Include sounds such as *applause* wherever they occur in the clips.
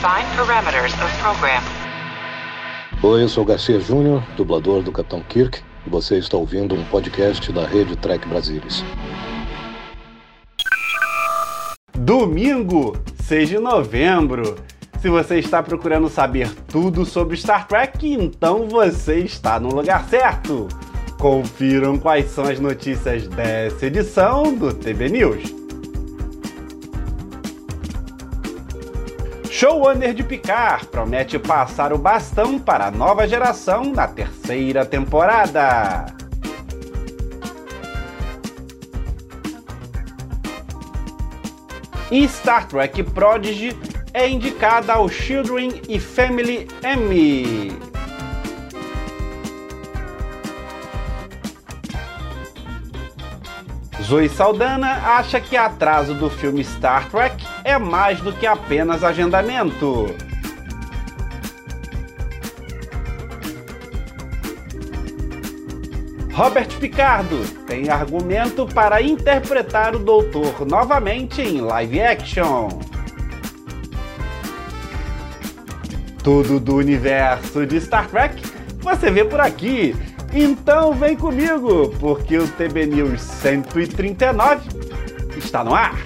Define parameters of program. Oi, eu sou Garcia Júnior, dublador do Capitão Kirk, e você está ouvindo um podcast da Rede Trek Brasilis. Domingo, 6 de novembro. Se você está procurando saber tudo sobre Star Trek, então você está no lugar certo. Confiram quais são as notícias dessa edição do TB News. Showrunner de Picard promete passar o bastão para a nova geração na terceira temporada. E Star Trek Prodigy é indicada ao Children e Family Emmy. Zoe Saldana acha que atraso do filme Star Trek é mais do que apenas agendamento. Robert Picardo tem argumento para interpretar o Doutor novamente em live action. Tudo do universo de Star Trek você vê por aqui. Então vem comigo, porque o TB News 139 está no ar.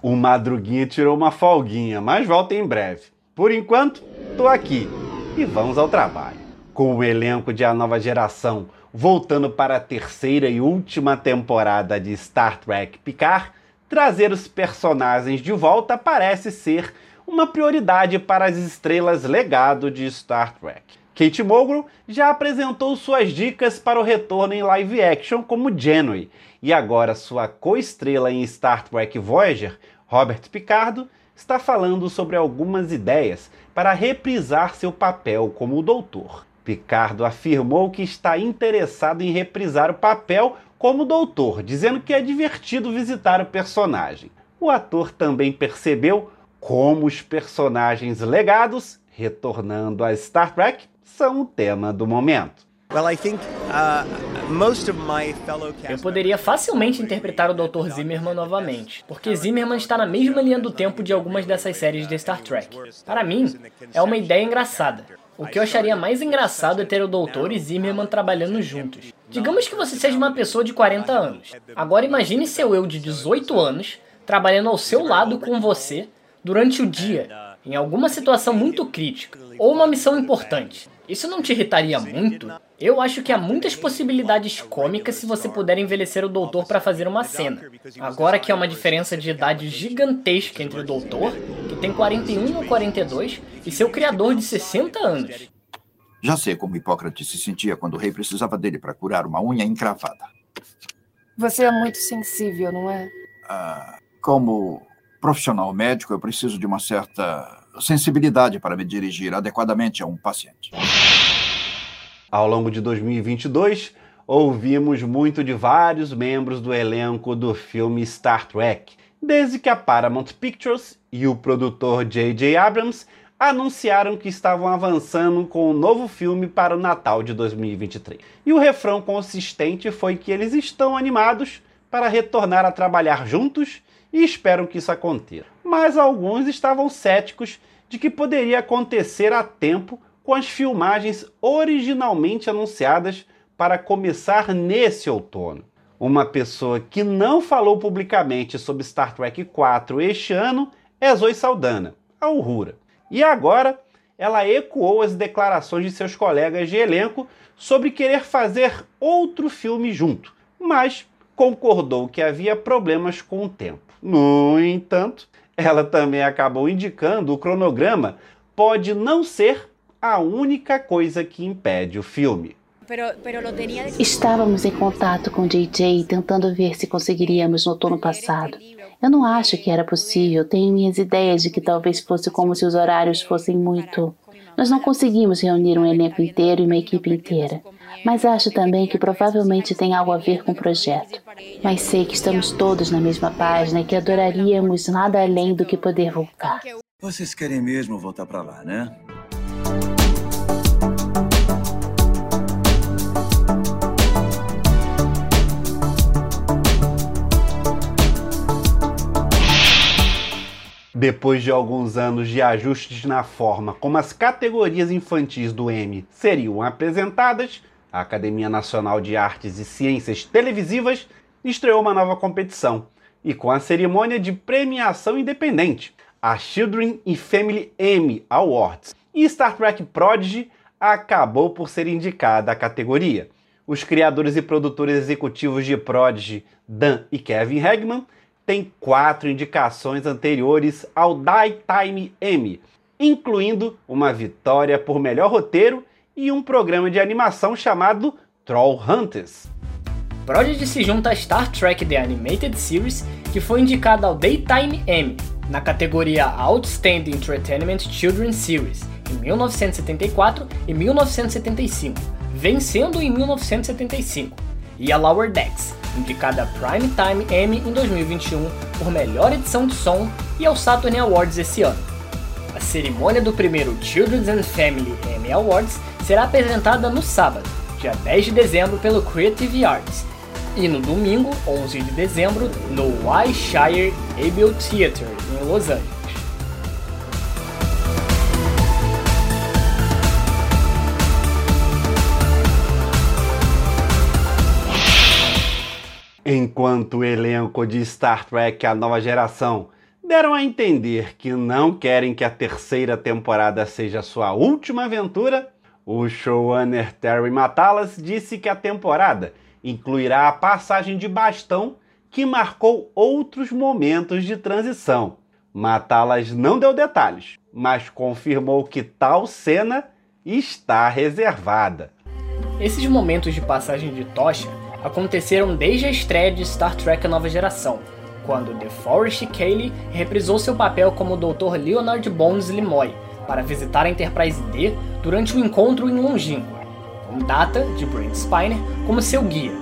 O Madruguinha tirou uma folguinha, mas volta em breve. Por enquanto, tô aqui e vamos ao trabalho. Com o elenco de A Nova Geração voltando para a terceira e última temporada de Star Trek Picard, trazer os personagens de volta parece ser uma prioridade para as estrelas legado de Star Trek. Kate Mulgrew já apresentou suas dicas para o retorno em live action como Janeway, e agora sua co-estrela em Star Trek Voyager, Robert Picardo, está falando sobre algumas ideias para reprisar seu papel como o Doutor. Picardo afirmou que está interessado em reprisar o papel como doutor, dizendo que é divertido visitar o personagem. O ator também percebeu como os personagens legados, retornando a Star Trek, são o tema do momento. Uh, Eu poderia facilmente interpretar o Dr. Zimmerman novamente, porque Zimmerman está na mesma linha do tempo de algumas dessas séries de Star Trek. Para mim, é uma ideia engraçada. O que eu acharia mais engraçado é ter o doutor e Zimmerman trabalhando juntos. Digamos que você seja uma pessoa de 40 anos. Agora imagine seu eu de 18 anos trabalhando ao seu lado com você durante o dia, em alguma situação muito crítica ou uma missão importante. Isso não te irritaria muito? Eu acho que há muitas possibilidades cômicas se você puder envelhecer o doutor para fazer uma cena. Agora que há uma diferença de idade gigantesca entre o doutor, que tem 41 ou 42, e seu criador de 60 anos. Já sei como Hipócrates se sentia quando o rei precisava dele para curar uma unha encravada. Você é muito sensível, não é? Ah, como profissional médico, eu preciso de uma certa sensibilidade para me dirigir adequadamente a um paciente. Ao longo de 2022, ouvimos muito de vários membros do elenco do filme Star Trek, desde que a Paramount Pictures e o produtor J.J. Abrams anunciaram que estavam avançando com um novo filme para o Natal de 2023. E o refrão consistente foi que eles estão animados para retornar a trabalhar juntos e esperam que isso aconteça. Mas alguns estavam céticos de que poderia acontecer a tempo com as filmagens originalmente anunciadas para começar nesse outono. Uma pessoa que não falou publicamente sobre Star Trek 4 este ano é Zoe Saldana, a Uhura. E agora ela ecoou as declarações de seus colegas de elenco sobre querer fazer outro filme junto, mas concordou que havia problemas com o tempo. No entanto, ela também acabou indicando o cronograma pode não ser a única coisa que impede o filme. Estávamos em contato com JJ tentando ver se conseguiríamos no outono passado. Eu não acho que era possível, tenho minhas ideias de que talvez fosse como se os horários fossem muito. Nós não conseguimos reunir um elenco inteiro e uma equipe inteira mas acho também que provavelmente tem algo a ver com o projeto. Mas sei que estamos todos na mesma página e que adoraríamos nada além do que poder voltar. Vocês querem mesmo voltar para lá, né? Depois de alguns anos de ajustes na forma como as categorias infantis do Emmy seriam apresentadas, a Academia Nacional de Artes e Ciências Televisivas estreou uma nova competição e com a cerimônia de premiação independente, a Children and Family Emmy Awards. E Star Trek Prodigy acabou por ser indicada à categoria. Os criadores e produtores executivos de Prodigy, Dan e Kevin Hagman, têm quatro indicações anteriores ao Daytime Emmy, incluindo uma vitória por melhor roteiro e um programa de animação chamado Troll Hunters. Prodigy se junta a Star Trek The Animated Series, que foi indicada ao Daytime Emmy, na categoria Outstanding Entertainment Children's Series, em 1974 e 1975, vencendo em 1975, e a Lower Decks, indicada a Primetime Emmy em 2021 por melhor edição de som e ao Saturn Awards esse ano. A cerimônia do primeiro Children's and Family Emmy Awards será apresentada no sábado, dia 10 de dezembro, pelo Creative Arts, e no domingo, 11 de dezembro, no Wyshire Able Theatre, em Los Angeles. Enquanto o elenco de Star Trek A Nova Geração deram a entender que não querem que a terceira temporada seja sua última aventura, o showrunner Terry Matalas disse que a temporada incluirá a passagem de bastão que marcou outros momentos de transição. Matalas não deu detalhes, mas confirmou que tal cena está reservada. Esses momentos de passagem de tocha aconteceram desde a estreia de Star Trek Nova Geração, quando DeForest Cayley reprisou seu papel como o Dr. Leonard Bones Limoy para visitar a Enterprise D durante um encontro em Longínqua com Data, de Brent Spiner, como seu guia.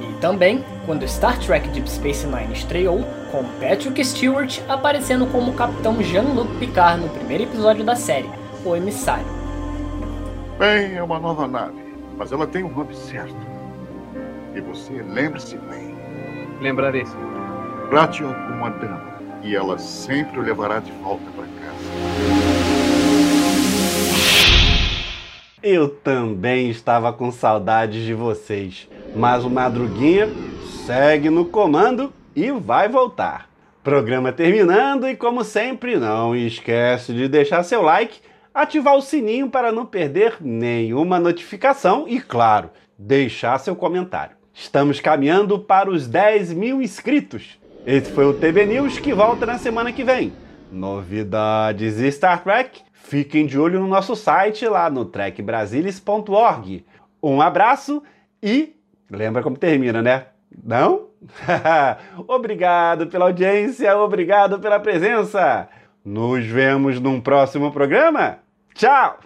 E também quando Star Trek Deep Space Nine estreou, com Patrick Stewart aparecendo como Capitão Jean-Luc Picard no primeiro episódio da série, O Emissário. Bem, é uma nova nave, mas ela tem um nome certo. E você lembre-se bem. Lembrarei, Trate-a como uma dama, e ela sempre o levará de volta para casa. Eu também estava com saudades de vocês, mas o Madruguinha segue no comando e vai voltar. Programa terminando e como sempre, não esquece de deixar seu like, ativar o sininho para não perder nenhuma notificação e, claro, deixar seu comentário. Estamos caminhando para os 10 mil inscritos. Esse foi o TB News que volta na semana que vem. Novidades Star Trek Fiquem de olho no nosso site lá no trekbrasilis.org. Um abraço e lembra como termina, né? Não? *laughs* obrigado pela audiência, obrigado pela presença. Nos vemos num próximo programa. Tchau!